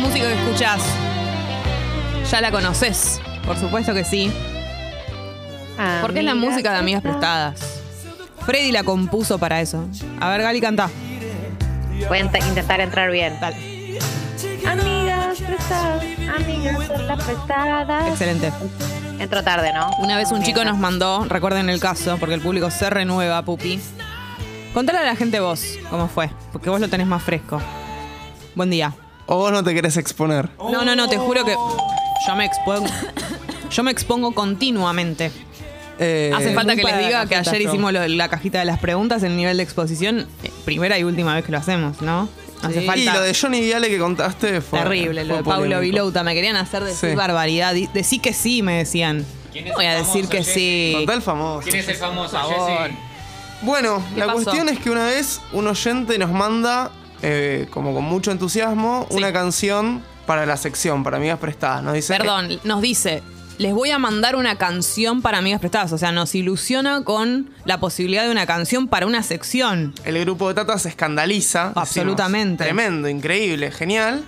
música que escuchás, ya la conoces. Por supuesto que sí. Porque es la música de Amigas Prestadas. Freddy la compuso para eso. A ver, Gali, canta. Voy a int- intentar entrar bien. Dale. Amigas prestadas, amigas son las prestadas. Excelente. Entro tarde, ¿no? Una vez un chico nos mandó, recuerden el caso, porque el público se renueva, Pupi. Contale a la gente vos cómo fue, porque vos lo tenés más fresco. Buen día. O vos no te querés exponer. No, no, no, te juro que yo me expongo. Yo me expongo continuamente. Eh, Hace falta que les diga que ayer yo. hicimos lo la cajita de las preguntas, el nivel de exposición, eh, primera y última vez que lo hacemos, ¿no? Hace Y falta. lo de Johnny Viale que contaste fue. Terrible, lo fue de Paulo polémico. Vilouta. Me querían hacer decir Sí. barbaridad. Di- Decí que sí, me decían. ¿Quién es Voy el a decir famoso, que Jessy? sí. Contá el famoso. ¿Quién es el famoso, Por favor. Jessy? Bueno, ¿Qué la pasó? cuestión es que una vez un oyente nos manda, eh, como con mucho entusiasmo, Sí. una canción para la sección, para amigas prestadas. Nos dice. Perdón, nos dice, les voy a mandar una canción para amigas prestadas. O sea, nos ilusiona con la posibilidad de una canción para una sección. El grupo de Tata se escandaliza. decimos, Absolutamente. tremendo, increíble, genial.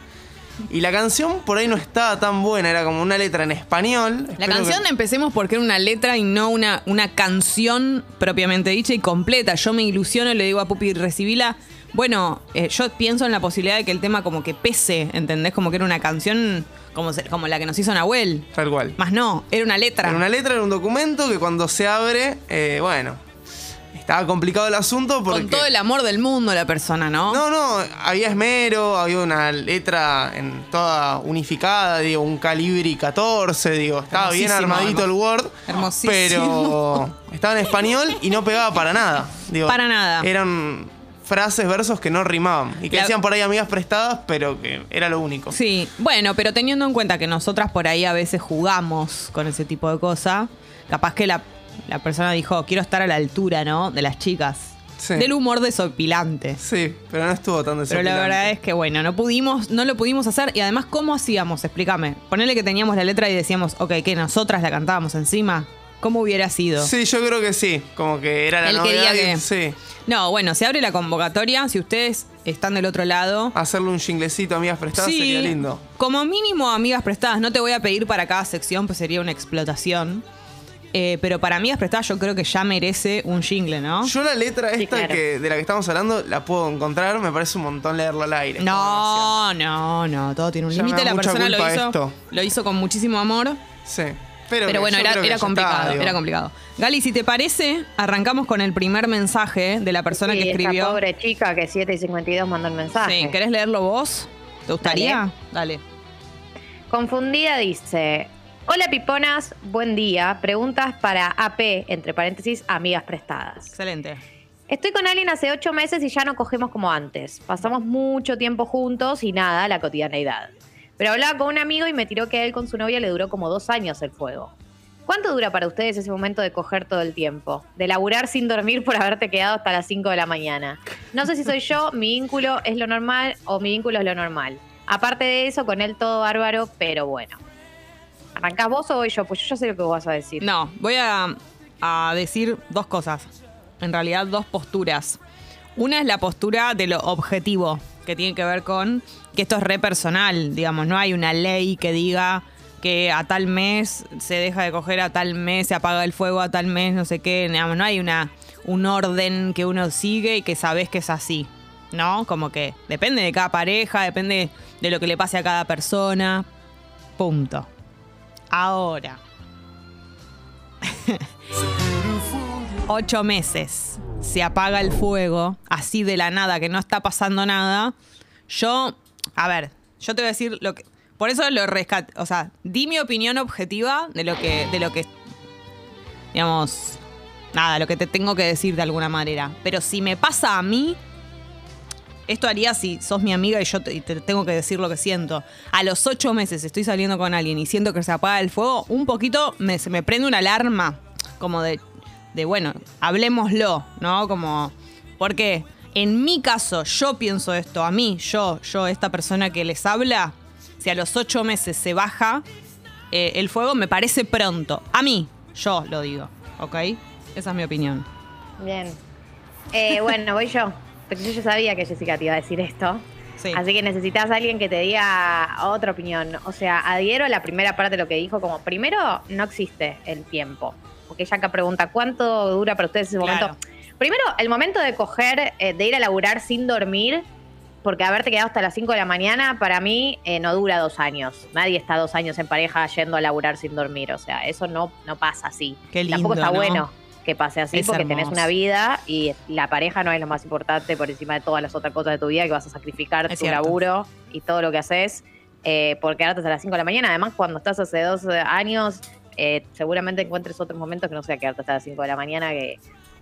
Y la canción por ahí no estaba tan buena, era como una letra en español. La Espero canción que- empecemos porque era una letra y no una, una canción propiamente dicha y completa. Yo me ilusiono y le digo a Pupi, recibíla. Bueno, eh, yo pienso en la posibilidad de que el tema como que pese, ¿entendés? Como que era una canción como, se- como la que nos hizo Nahuel. Tal cual. Más no, era una letra. Era una letra, era un documento que cuando se abre, eh, bueno, estaba complicado el asunto porque... Con todo el amor del mundo la persona, ¿no? No, no, había esmero, había una letra en toda unificada, digo, un calibri 14, digo, estaba bien Hermosísimo, armadito el Word. Hermosísimo. Pero estaba en español y no pegaba para nada. Digo, Para nada. Eran frases, versos que no rimaban. Y que La- decían por ahí amigas prestadas, pero que era lo único. Sí, bueno, pero teniendo en cuenta que nosotras por ahí a veces jugamos con ese tipo de cosas, capaz que la, la persona dijo, quiero estar a la altura, ¿no? De las chicas. Sí. Del humor desopilante. Sí, pero no estuvo tan Pero la desopilante. verdad es que, bueno, no pudimos, no lo pudimos hacer. Y además, ¿cómo hacíamos? Explícame. Ponele que teníamos la letra y decíamos, ok, que nosotras la cantábamos encima. ¿Cómo hubiera sido? Sí, yo creo que sí. Como que era la Él novedad. quería que- Sí. No, bueno, se abre la convocatoria. Si ustedes están del otro lado. Hacerle un jinglecito a amigas prestadas Sí, sería lindo. Como mínimo, amigas prestadas, no te voy a pedir para cada sección, pues sería una explotación. Eh, pero para amigas prestadas, yo creo que ya merece un jingle, ¿no? Yo la letra Sí, esta claro. que, de la que estamos hablando la puedo encontrar, me parece un montón leerla al aire. No, no, no, todo tiene un límite. La persona lo hizo, esto. lo hizo con muchísimo amor. Sí. Pero, bueno, era, está, complicado, era complicado. Gali, si te parece, arrancamos con el primer mensaje de la persona Sí, que esa escribió. pobre chica que 7 y 52 mandó el mensaje. Sí, ¿querés leerlo vos? ¿Te gustaría? Dale. Confundida dice: Hola piponas, buen día. Preguntas para AP, entre paréntesis, amigas prestadas. Excelente. Estoy con alguien hace ocho meses y ya no cogemos como antes. Pasamos mucho tiempo juntos y nada, la cotidianeidad. Pero hablaba con un amigo y me tiró que a él con su novia le duró como dos años el fuego. ¿Cuánto dura para ustedes ese momento de coger todo el tiempo? De laburar sin dormir por haberte quedado hasta las 5 de la mañana. No sé si soy yo, mi vínculo es lo normal o mi vínculo es lo normal. Aparte de eso, con él todo bárbaro, pero bueno. ¿Arrancás vos o voy yo? Pues yo ya sé lo que vos vas a decir. No, voy a, a decir dos cosas. En realidad, dos posturas. Una es la postura de lo objetivo, que tiene que ver con que esto es re personal, digamos, no hay una ley que diga que a tal mes se deja de coger, a tal mes se apaga el fuego, a tal mes no sé qué, digamos, no hay una, un orden que uno sigue y que sabes que es así, ¿no? Como que depende de cada pareja, depende de lo que le pase a cada persona, punto. Ahora, ocho meses se apaga el fuego, así de la nada, que no está pasando nada, yo, a ver, yo te voy a decir lo que... Por eso lo rescaté, o sea, di mi opinión objetiva de lo que, de lo que, digamos, nada, lo que te tengo que decir de alguna manera. Pero si me pasa a mí, esto haría si sos mi amiga y yo te tengo que decir lo que siento. A los ocho meses estoy saliendo con alguien y siento que se apaga el fuego, un poquito me, se me prende una alarma, como de, de, bueno, hablemoslo, ¿no? Como, porque en mi caso, yo pienso esto, a mí, yo, yo, esta persona que les habla, si a los ocho meses se baja eh, el fuego, me parece pronto. A mí, yo lo digo, ¿ok? Esa es mi opinión. Bien. Eh, bueno, voy yo. Porque yo ya sabía que Jessica te iba a decir esto. Sí. Así que necesitas a alguien que te diga otra opinión. O sea, adhiero a la primera parte de lo que dijo, como primero no existe el tiempo. Porque acá pregunta, ¿cuánto dura para ustedes ese Claro. momento? Primero, el momento de coger, eh, de ir a laburar sin dormir, porque haberte quedado hasta las 5 de la mañana, para mí eh, no dura dos años. Nadie está dos años en pareja yendo a laburar sin dormir. O sea, eso no, no pasa así. Qué lindo, Tampoco está ¿no? bueno que pase así Es porque tenés hermoso. una vida y la pareja no es lo más importante por encima de todas las otras cosas de tu vida que vas a sacrificar Es tu cierto. laburo y todo lo que haces eh, por quedarte hasta las 5 de la mañana. Además, cuando estás hace dos años, eh, seguramente encuentres otros momentos que no sea quedarte hasta las 5 de la mañana, que,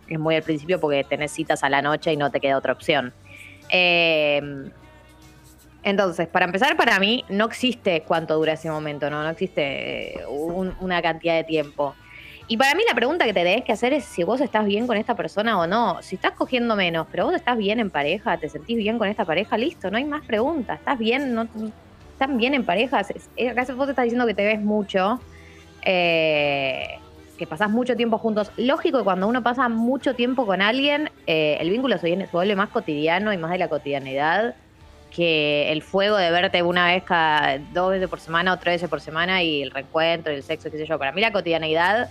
es muy al principio porque tenés citas a la noche y no te queda otra opción. Eh, entonces, para empezar, para mí no existe cuánto dura ese momento, no, no existe eh, un- una cantidad de tiempo. Y para mí la pregunta que te tenés que hacer es si vos estás bien con esta persona o no. Si estás cogiendo menos, pero vos estás bien en pareja, te sentís bien con esta pareja, listo, no hay más preguntas. ¿Estás bien? No, ¿Están bien en pareja? Acá vos estás diciendo que te ves mucho, eh, que pasás mucho tiempo juntos. Lógico que cuando uno pasa mucho tiempo con alguien, eh, el vínculo se, viene- se vuelve más cotidiano y más de la cotidianidad que el fuego de verte una vez cada dos veces por semana o tres veces por semana y el reencuentro y el sexo, qué sé yo. Para mí la cotidianidad,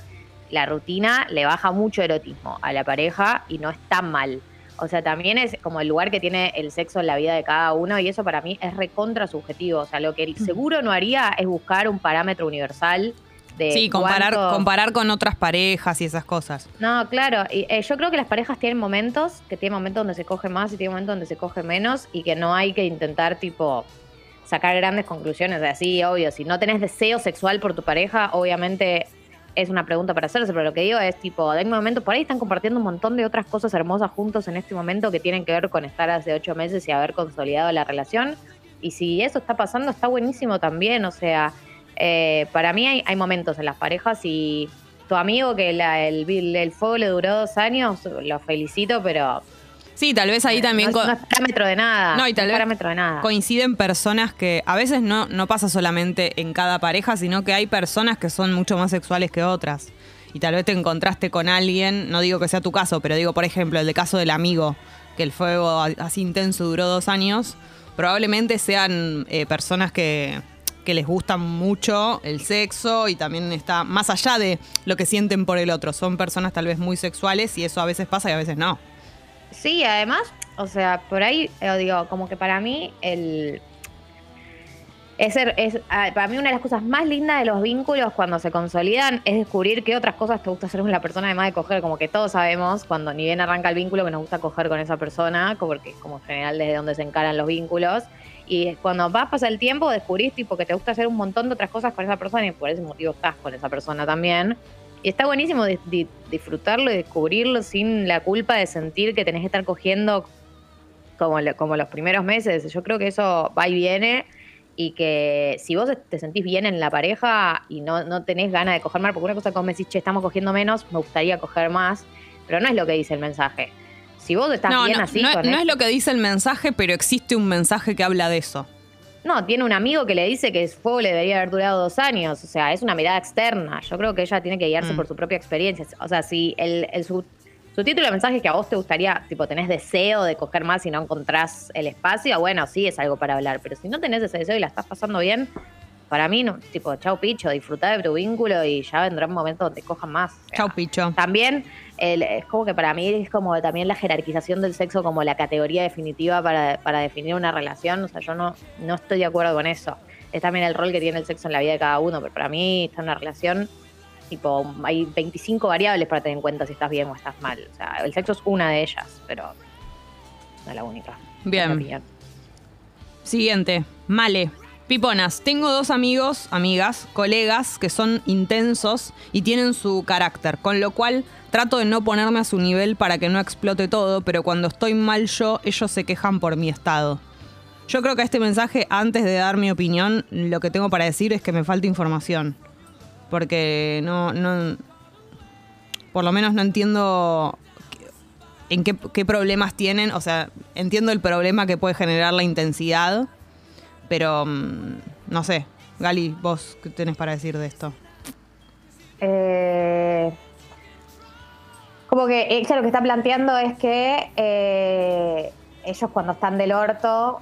la rutina, le baja mucho erotismo a la pareja y no es tan mal. O sea, también es como el lugar que tiene el sexo en la vida de cada uno y eso para mí es recontra subjetivo. O sea, lo que el seguro no haría es buscar un parámetro universal de Sí, comparar, cuánto- comparar con otras parejas y esas cosas. no, claro. Y, eh, yo creo que las parejas tienen momentos, que tienen momentos donde se coge más y tienen momentos donde se coge menos y que no hay que intentar, tipo, sacar grandes conclusiones. O sea, sí, obvio, si no tenés deseo sexual por tu pareja, obviamente es una pregunta para hacerse, pero lo que digo es, tipo, en un momento, por ahí están compartiendo un montón de otras cosas hermosas juntos en este momento que tienen que ver con estar hace ocho meses y haber consolidado la relación. Y si eso está pasando, está buenísimo también. O sea, eh, para mí hay, hay momentos en las parejas y tu amigo que la- el, el fuego le duró dos años, lo felicito, pero Sí, tal vez ahí también no, es- no es parámetro de nada. No, y tal es vez parámetro de nada. coinciden personas que a veces no, no pasa solamente en cada pareja, sino que hay personas que son mucho más sexuales que otras. Y tal vez te encontraste con alguien, no digo que sea tu caso, pero digo, por ejemplo, el de caso del amigo, que el fuego así intenso duró dos años, probablemente sean eh, personas que, que les gusta mucho el sexo y también está más allá de lo que sienten por el otro. Son personas tal vez muy sexuales y eso a veces pasa y a veces no. Sí, además, o sea, por ahí, eh, digo, como que para mí el... Es, es, ah, para mí una de las cosas más lindas de los vínculos cuando se consolidan es descubrir qué otras cosas te gusta hacer con la persona además de coger, como que todos sabemos cuando ni bien arranca el vínculo que nos gusta coger con esa persona, porque como en general desde donde se encaran los vínculos. Y cuando va a pasar el tiempo descubrís tipo que te gusta hacer un montón de otras cosas con esa persona y por ese motivo estás con esa persona también. Y está buenísimo di- di- disfrutarlo y descubrirlo sin la culpa de sentir que tenés que estar cogiendo como, como los primeros meses. Yo creo que eso va y viene y que si vos te sentís bien en la pareja y no, no tenés ganas de coger más, porque una cosa como me decís, che, estamos cogiendo menos, me gustaría coger más, pero no es lo que dice el mensaje. Si vos estás No, bien no, así no- con no es lo que dice el mensaje, pero existe un mensaje que habla de eso. No, tiene un amigo que le dice que su fuego le debería haber durado dos años. O sea, es una mirada externa. Yo creo que ella tiene que guiarse Mm. por su propia experiencia. O sea, si el, el- su, título de mensaje es que a vos te gustaría, tipo, tenés deseo de coger más y no encontrás el espacio, bueno, sí es algo para hablar. Pero si no tenés ese deseo y la estás pasando bien, para mí, no, tipo, chau picho, disfrutá de tu vínculo y ya vendrá un momento donde cojan más. O sea, Chau, picho. también el- es como que para mí es como también la jerarquización del sexo como la categoría definitiva para, para definir una relación. O sea, yo no, no estoy de acuerdo con eso. Es también el rol que tiene el sexo en la vida de cada uno, pero para mí está en una relación, tipo, hay 25 variables para tener en cuenta si estás bien o estás mal. O sea, el sexo es una de ellas, pero no es la única. Bien. Siguiente, Male. Piponas, tengo dos amigos, amigas, colegas que son intensos y tienen su carácter, con lo cual trato de no ponerme a su nivel para que no explote todo, pero cuando estoy mal yo, ellos se quejan por mi estado. Yo creo que a este mensaje, antes de dar mi opinión, lo que tengo para decir es que me falta información. Porque no, no. Por lo menos no entiendo en qué, problemas tienen. O sea, entiendo el problema que puede generar la intensidad, pero mm, no sé. Gali, vos, ¿qué tenés para decir de esto? Eh, como que ella lo que está planteando es que eh, ellos cuando están del orto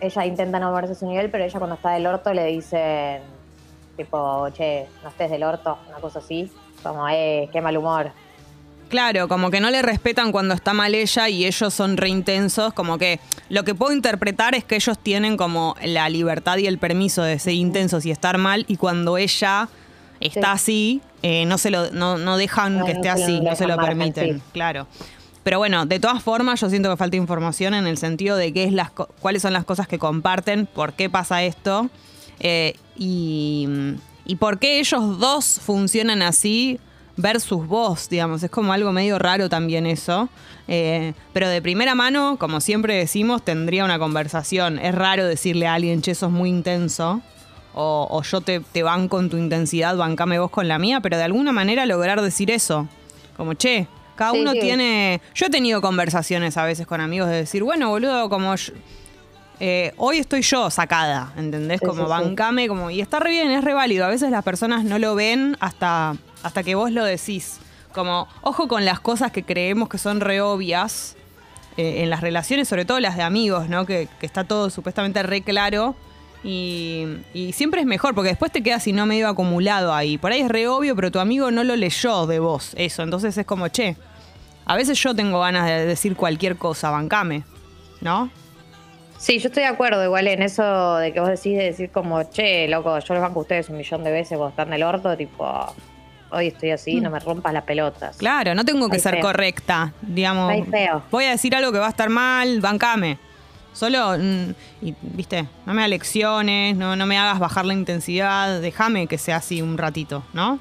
ella intenta no verse a su nivel, pero ella cuando está del orto le dicen, tipo, che, no estés del orto, una cosa así. Como, eh, qué mal humor. Claro, como que no le respetan cuando está mal ella y ellos son re intensos, como que lo que puedo interpretar es que ellos tienen como la libertad y el permiso de ser intensos y estar mal y cuando ella está así, eh, no se lo no, no dejan No, que esté así, no se lo margen, permiten, sí. claro. Pero bueno, de todas formas yo siento que falta información en el sentido de qué es las cuáles son las cosas que comparten, por qué pasa esto eh, y, y por qué ellos dos funcionan así versus vos, digamos. Es como algo medio raro también eso. Eh, pero de primera mano, como siempre decimos, tendría una conversación. Es raro decirle a alguien, che, sos muy intenso. O, o yo te, te banco con tu intensidad, bancame vos con la mía, pero de alguna manera lograr decir eso. Como, che, cada Sí, uno sí. tiene... Yo he tenido conversaciones a veces con amigos de decir, bueno, boludo, como... yo- eh, hoy estoy yo sacada, ¿entendés? Sí, como sí, sí. bancame, como. Y está re bien, es re válido. A veces las personas no lo ven hasta, hasta que vos lo decís. Como, ojo con las cosas que creemos que son re obvias eh, en las relaciones, sobre todo las de amigos, ¿no? Que, que está todo supuestamente re claro. Y, y siempre es mejor, porque después te quedas si no medio acumulado ahí. Por ahí es re obvio, pero tu amigo no lo leyó de vos, eso. Entonces es como, che, a veces yo tengo ganas de decir cualquier cosa, bancame, ¿no? Sí, yo estoy de acuerdo igual en eso de que vos decís de decir como, che, loco, yo los banco a ustedes un millón de veces, vos están del orto, tipo, hoy estoy así, no me rompas las pelotas. Claro, no tengo que Ay, ser feo. correcta, digamos. Ay, feo. Voy a decir algo que va a estar mal, bancame. Solo, mm, y, viste, no me alecciones, no, no me hagas bajar la intensidad, déjame que sea así un ratito, ¿no?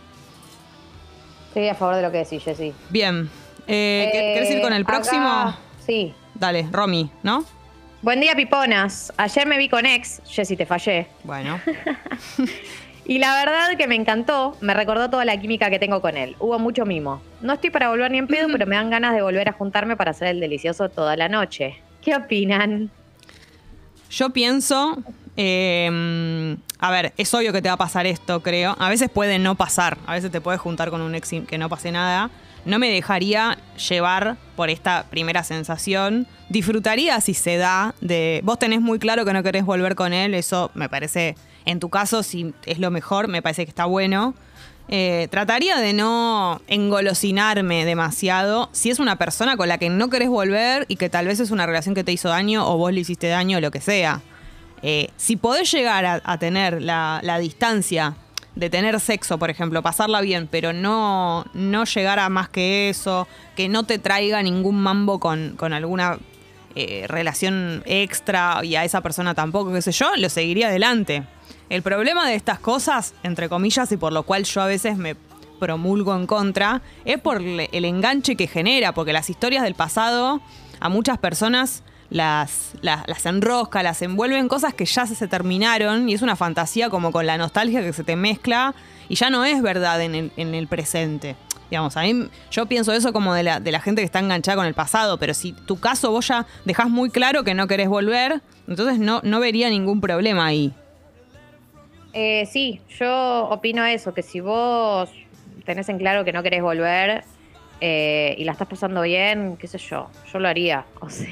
Estoy a favor de lo que decís, Jessy. Bien. Eh, ¿qué- ¿Querés ir con el acá- próximo? Sí. Dale, Romy, ¿no? Buen día, piponas. Ayer me vi con ex, Jessy, te fallé. Bueno. Y la verdad que me encantó, me recordó toda la química que tengo con él. Hubo mucho mimo. No estoy para volver ni en pedo, pero me dan ganas de volver a juntarme para hacer el delicioso toda la noche. ¿Qué opinan? Yo pienso, eh, a ver, es obvio que te va a pasar esto, creo. A veces puede no pasar, a veces te puedes juntar con un ex que no pase nada. No me dejaría llevar por esta primera sensación. Disfrutaría si se da de... Vos tenés muy claro que no querés volver con él, eso me parece, en tu caso, si es lo mejor, me parece que está bueno. Eh, trataría de no engolosinarme demasiado si es una persona con la que no querés volver y que tal vez es una relación que te hizo daño o vos le hiciste daño o lo que sea. Eh, si podés llegar a, tener la distancia de tener sexo, por ejemplo, pasarla bien, pero no, no llegar a más que eso, que no te traiga ningún mambo con, con alguna eh, relación extra y a esa persona tampoco, qué sé yo, lo seguiría adelante. El problema de estas cosas, entre comillas, y por lo cual yo a veces me promulgo en contra, es por el enganche que genera, porque las historias del pasado a muchas personas las, las, las enrosca, las envuelve en cosas que ya se, terminaron y es una fantasía como con la nostalgia que se te mezcla y ya no es verdad en el, en el presente. Digamos, a mí yo pienso eso como de la, de la gente que está enganchada con el pasado, pero si tu caso vos ya dejás muy claro que no querés volver, entonces no, no vería ningún problema ahí. Eh, sí, yo opino eso, que si vos tenés en claro que no querés volver eh, y la estás pasando bien, qué sé yo, yo lo haría. O sea,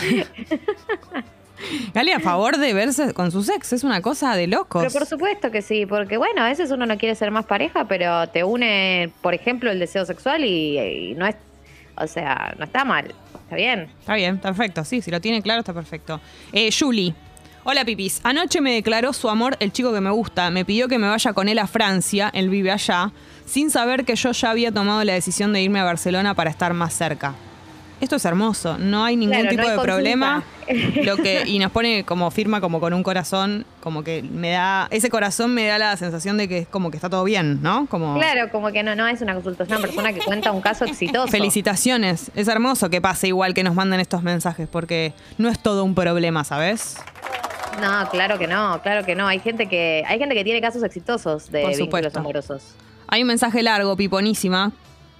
Gali, a favor de verse con sus ex, es una cosa de locos. pero por supuesto que sí, porque bueno, a veces uno no quiere ser más pareja, pero te une, por ejemplo, el deseo sexual y, y no es, o sea, no está mal, está bien. Está bien, perfecto. Sí, si lo tiene claro, está perfecto. Eh, Julie. Hola, Pipis. Anoche me declaró su amor el chico que me gusta. Me pidió que me vaya con él a Francia, él vive allá, sin saber que yo ya había tomado la decisión de irme a Barcelona para estar más cerca. Esto es hermoso, no hay ningún Claro, tipo no hay de consulta. problema. Lo que, y nos pone como firma como con un corazón, como que me da, ese corazón me da la sensación de que es como que está todo bien, ¿no? Como Claro, como que no, no es una consulta, es una persona que cuenta un caso exitoso. felicitaciones. Es hermoso que pase igual que nos manden estos mensajes, porque no es todo un problema, ¿sabes? No, claro que no, claro que no. Hay gente que, hay gente que tiene casos exitosos de vínculos amorosos. Hay un mensaje largo, piponísima.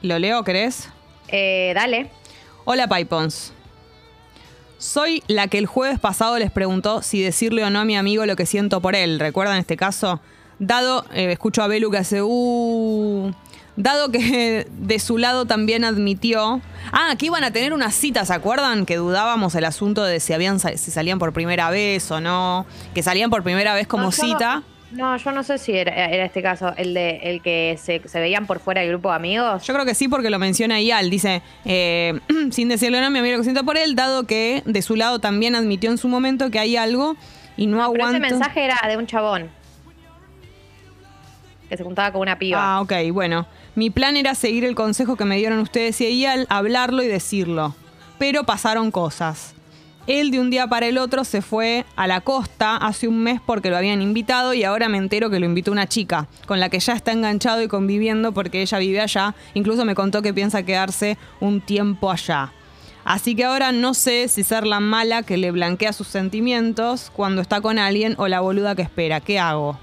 ¿Lo leo, querés? Eh, dale. Hola, Pipons. Soy la que el jueves pasado les preguntó si decirle o no a mi amigo lo que siento por él. ¿Recuerdan este caso? Dado, eh, escucho a Belu que hace uh. Dado que de su lado también admitió. Ah, que iban a tener una cita, ¿se acuerdan? Que dudábamos el asunto de si habían si salían por primera vez o no. Que salían por primera vez como cita. No, yo no sé si era, era este caso, el de el que se, se veían por fuera del grupo de amigos. Yo creo que sí, porque lo menciona Ial. Dice, eh, sin decirle nada, mi amigo lo que siento por él, dado que de su lado también admitió en su momento que hay algo y no, Pero aguanto. ese mensaje era de un chabón. Que se juntaba con una piba. Ah, ok, bueno. Mi plan era seguir el consejo que me dieron ustedes y Ial, hablarlo y decirlo. Pero pasaron cosas. Él de un día para el otro se fue a la costa hace un mes porque lo habían invitado y ahora me entero que lo invitó una chica con la que ya está enganchado y conviviendo porque ella vive allá. Incluso me contó que piensa quedarse un tiempo allá. Así que ahora no sé si ser la mala que le blanquea sus sentimientos cuando está con alguien o la boluda que espera. ¿Qué hago?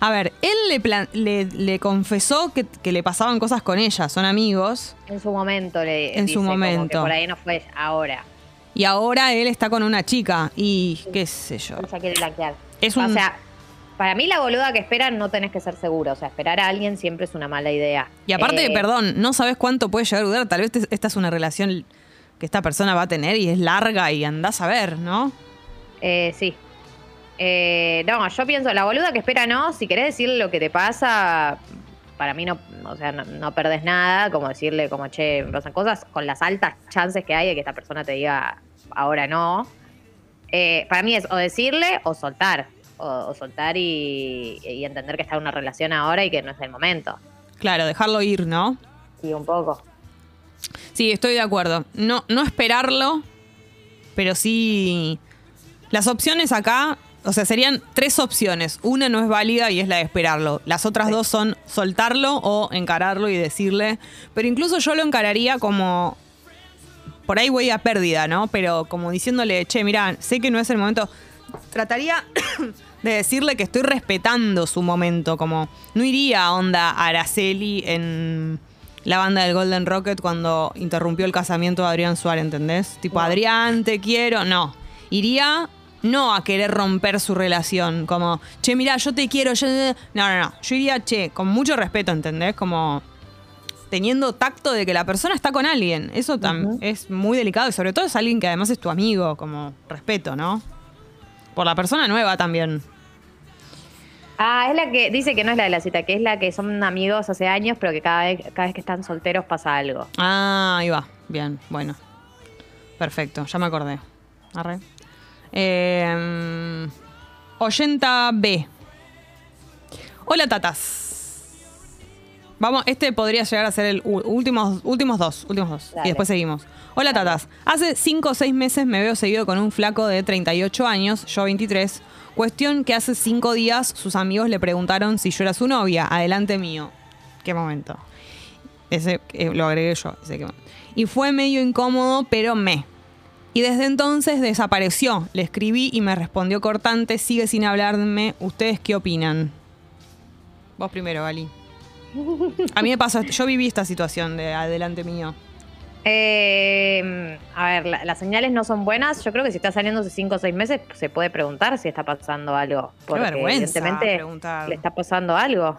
A ver, él le, plan- le, le confesó que, que le pasaban cosas con ella, son amigos, En su momento le En dice su como que momento. por ahí no fue ahora. y ahora él está con una chica y qué sé yo. Ella quiere blanquear. Es O un- sea, para mí la boluda que esperan no tenés que ser seguro. O sea, esperar a alguien siempre es una mala idea. Y aparte, Eh, perdón, no sabes cuánto puede llegar a durar. Tal vez te- esta es una relación que esta persona va a tener y es larga y andás a ver, ¿no? Eh, sí. Eh, no, yo pienso, la boluda que espera no, si querés decirle lo que te pasa, para mí no, o sea, no, no perdés nada, como decirle como, che, me pasan cosas, con las altas chances que hay de que esta persona te diga, ahora no. Eh, para mí es o decirle o soltar, o, o soltar y, y entender que está en una relación ahora y que no es el momento. Claro, dejarlo ir, ¿no? Sí, un poco. Sí, estoy de acuerdo. No, no esperarlo, pero sí. Las opciones acá, o sea, serían tres opciones. Una no es válida y es la de esperarlo. Las otras Sí. dos son soltarlo o encararlo y decirle. Pero incluso yo lo encararía como. Por ahí voy a pérdida, ¿no? Pero como diciéndole, che, mira, sé que no es el momento. Trataría de decirle que estoy respetando su momento. Como no iría a onda Araceli en la banda del Golden Rocket cuando interrumpió el casamiento de Adrián Suárez, ¿entendés? Tipo, No. Adrián, te quiero. No. Iría no a querer romper su relación. Como, che, mira, yo te quiero. Yo... No, no, no. Yo iría, che, con mucho respeto, ¿entendés? Como teniendo tacto de que la persona está con alguien. Eso tam- Ujú. es muy delicado y sobre todo es alguien que además es tu amigo, como respeto, ¿no? Por la persona nueva también. Ah, es la que dice que no es la de la cita, que es la que son amigos hace años, pero que cada vez, cada vez que están solteros pasa algo. Ah, ahí va. Bien, bueno. Perfecto, ya me acordé. Arre. Eh, 80B. Hola, tatas. Vamos, este podría llegar a ser el últimos, últimos dos, últimos dos. Dale. Y después seguimos. Hola, tatas. Hace 5 o 6 meses me veo seguido con un flaco de 38 años, yo 23. Cuestión que hace 5 días sus amigos le preguntaron si yo era su novia. Adelante mío. Qué momento. Ese eh, lo agregué yo. ese Y fue medio incómodo, pero me. Y desde entonces desapareció. Le escribí y me respondió cortante, sigue sin hablarme. ¿Ustedes qué opinan? Vos primero, Gali. A mí me pasó, yo viví esta situación de adelante mío. Eh, a ver, la- las señales no son buenas. Yo creo que si está saliendo hace 5 o 6 meses, se puede preguntar si está pasando algo. Porque vergüenza evidentemente preguntar. le está pasando algo.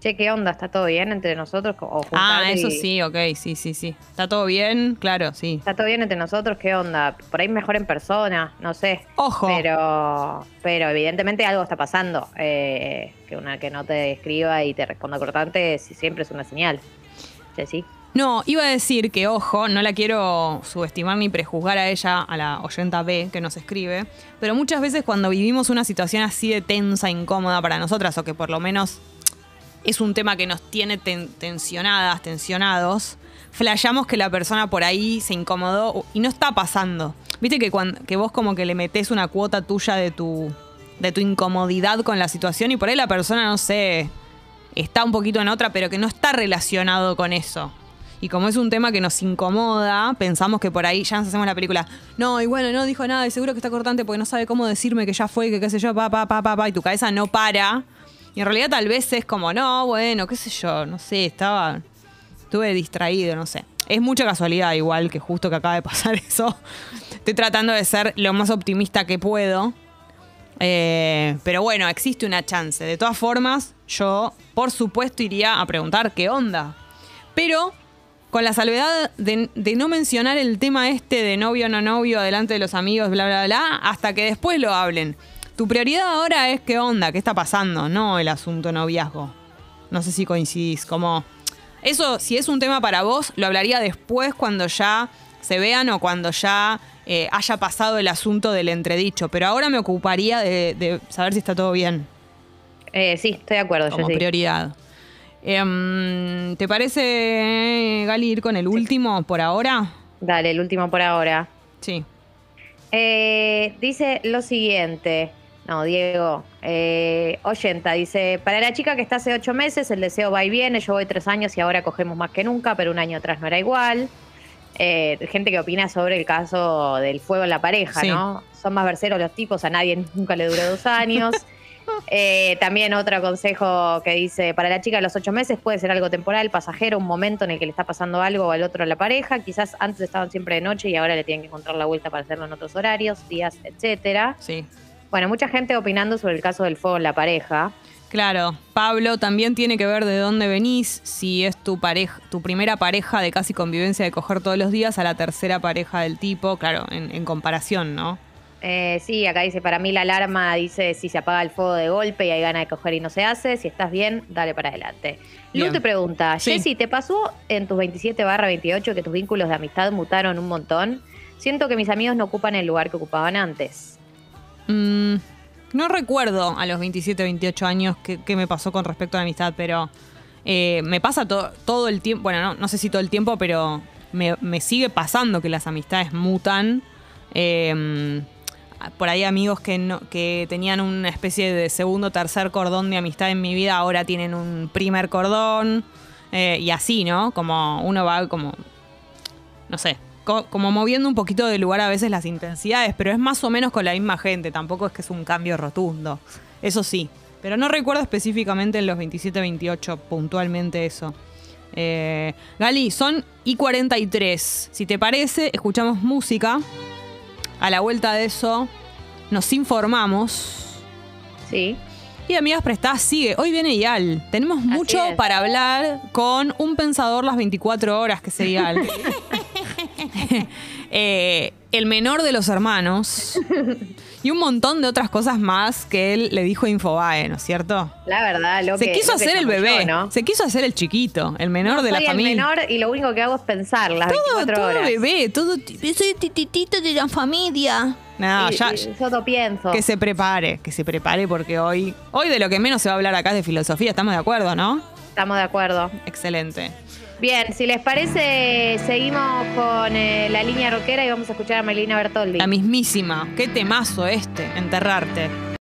Che, ¿qué onda? ¿Está todo bien entre nosotros? O Ah, eso y- sí, ok, sí, sí, sí. ¿Está todo bien? Claro, sí. ¿Está todo bien entre nosotros? ¿Qué onda? Por ahí mejor en persona, no sé. Ojo. Pero, pero evidentemente algo está pasando. Eh, que una que no te escriba y te responda cortante si siempre es una señal. Sí. No, iba a decir que, ojo, no la quiero subestimar ni prejuzgar a ella, a la oyenta B que nos escribe, pero muchas veces cuando vivimos una situación así de tensa, incómoda para nosotras, o que por lo menos es un tema que nos tiene ten- tensionadas, tensionados, flashamos que la persona por ahí se incomodó y no está pasando. Viste que, cuando, que vos como que le metés una cuota tuya de tu, de tu incomodidad con la situación y por ahí la persona, no sé, está un poquito en otra, pero que no está relacionado con eso. Y como es un tema que nos incomoda, pensamos que por ahí ya nos hacemos la película. No, y bueno, no dijo nada, y seguro que está cortante porque no sabe cómo decirme que ya fue, que qué sé yo, pa, pa, pa, pa, pa, y tu cabeza no para. Y en realidad tal vez es como, no, bueno, qué sé yo, no sé, estaba. Estuve distraído, no sé. Es mucha casualidad, igual que justo que acaba de pasar eso. Estoy tratando de ser lo más optimista que puedo. Eh, pero bueno, existe una chance. De todas formas, yo, por supuesto, iría a preguntar qué onda. Pero con la salvedad de, de no mencionar el tema este de novio no novio delante de los amigos, bla, bla, bla, hasta que después lo hablen. Tu prioridad ahora es qué onda, qué está pasando, no el asunto noviazgo. No sé si coincidís, como... Eso, si es un tema para vos, lo hablaría después cuando ya se vean o cuando ya eh, haya pasado el asunto del entredicho. Pero ahora me ocuparía de, de saber si está todo bien, Eh, sí, estoy de acuerdo, como yo sí. prioridad. Em, ¿Te parece, Gali, ir con el último por ahora? Dale, el último por ahora. Sí. Eh, dice lo siguiente. No, Diego. Eh, oyenta, dice, para la chica que está hace ocho meses, el deseo va y viene, yo voy tres años y ahora cogemos más que nunca, pero un año atrás no era igual. Eh, gente que opina sobre el caso del fuego en la pareja, Sí. ¿no? Son más verseros los tipos, a nadie nunca le duró dos años. Eh, también otro consejo que dice, para la chica de los ocho meses puede ser algo temporal, pasajero, un momento en el que le está pasando algo al otro a la pareja, quizás antes estaban siempre de noche y ahora le tienen que encontrar la vuelta para hacerlo en otros horarios, días, etcétera. Sí. Bueno, mucha gente opinando sobre el caso del fuego en la pareja. Claro, Pablo también tiene que ver de dónde venís, si es tu pareja, tu primera pareja de casi convivencia de coger todos los días a la tercera pareja del tipo, claro, en, en comparación, ¿no? Eh, sí, acá dice, para mí la alarma dice si se apaga el fuego de golpe y hay ganas de coger y no se hace, si estás bien, dale para adelante. Lu te pregunta, Sí. Jessy, ¿te pasó en tus 27 barra 28 que tus vínculos de amistad mutaron un montón? Siento que mis amigos no ocupan el lugar que ocupaban antes. Mm, no recuerdo a los 27, 28 años qué, me pasó con respecto a la amistad, pero eh, me pasa to- todo el tiempo, bueno, no, no sé si todo el tiempo, pero me, sigue pasando que las amistades mutan. Eh, por ahí amigos que, no, que tenían una especie de segundo tercer cordón de amistad en mi vida, ahora tienen un primer cordón. eh, y así, ¿no? Como uno va como no sé, co- como moviendo un poquito de lugar a veces las intensidades, pero es más o menos con la misma gente, tampoco es que es un cambio rotundo, eso sí, pero no recuerdo específicamente en los 27-28 puntualmente eso. Eh, Gali, son y 43, si te parece, escuchamos música, a la vuelta de eso nos informamos. Sí. Y Amigas Prestadas sigue. Hoy viene Ial. Tenemos mucho para hablar con un pensador las 24 horas, que es Ial. Eh, el menor de los hermanos. Y un montón de otras cosas más que él le dijo a Infobae, ¿no es cierto? La verdad, lo Se que quiso lo que hacer el bebé. ¿no? Se quiso hacer el chiquito, el menor de la familia. el menor y lo único que hago es pensar las todo 24 todo horas. bebé, todo. Soy tititito de la familia. No, Y- ya. y yo lo pienso. Que se prepare, que se prepare porque hoy, hoy de lo que menos se va a hablar acá es de filosofía, estamos de acuerdo, ¿no? Estamos de acuerdo. Excelente. Bien, si les parece, seguimos con eh, la línea rockera y vamos a escuchar a Melina Bertoldi. La mismísima. Qué temazo este, enterrarte.